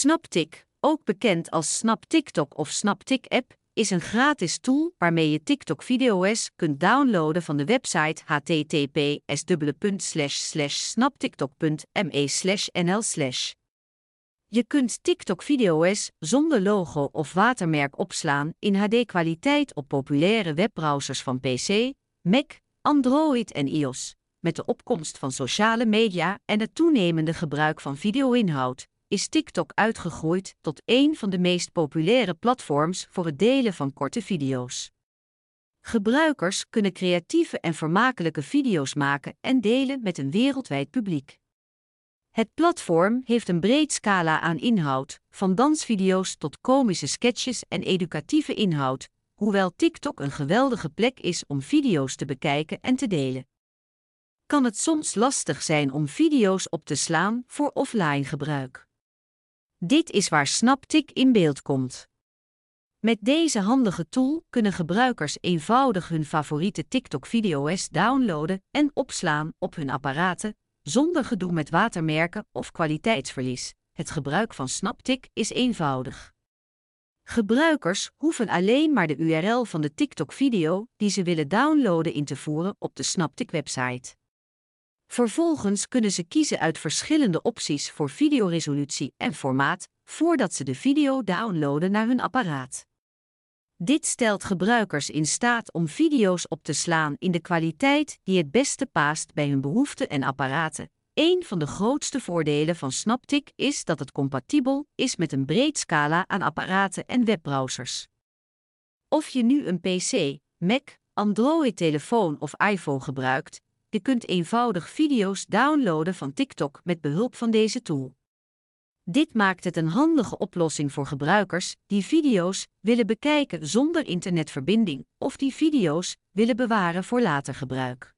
SnapTik, ook bekend als Snap TikTok of SnapTik app, is een gratis tool waarmee je TikTok video's kunt downloaden van de website https://snaptiktok.me/nl. Je kunt TikTok video's zonder logo of watermerk opslaan in HD-kwaliteit op populaire webbrowsers van PC, Mac, Android en iOS. Met de opkomst van sociale media en het toenemende gebruik van video-inhoud is TikTok uitgegroeid tot een van de meest populaire platforms voor het delen van korte video's. Gebruikers kunnen creatieve en vermakelijke video's maken en delen met een wereldwijd publiek. Het platform heeft een breed scala aan inhoud, van dansvideo's tot komische sketches en educatieve inhoud, hoewel TikTok een geweldige plek is om video's te bekijken en te delen. Kan het soms lastig zijn om video's op te slaan voor offline gebruik. Dit is waar SnapTik in beeld komt. Met deze handige tool kunnen gebruikers eenvoudig hun favoriete TikTok-video's downloaden en opslaan op hun apparaten, zonder gedoe met watermerken of kwaliteitsverlies. Het gebruik van SnapTik is eenvoudig. Gebruikers hoeven alleen maar de URL van de TikTok-video die ze willen downloaden in te voeren op de SnapTik-website. Vervolgens kunnen ze kiezen uit verschillende opties voor videoresolutie en formaat voordat ze de video downloaden naar hun apparaat. Dit stelt gebruikers in staat om video's op te slaan in de kwaliteit die het beste past bij hun behoeften en apparaten. Een van de grootste voordelen van SnapTik is dat het compatibel is met een breed scala aan apparaten en webbrowsers. Of je nu een PC, Mac, Android-telefoon of iPhone gebruikt, je kunt eenvoudig video's downloaden van TikTok met behulp van deze tool. Dit maakt het een handige oplossing voor gebruikers die video's willen bekijken zonder internetverbinding of die video's willen bewaren voor later gebruik.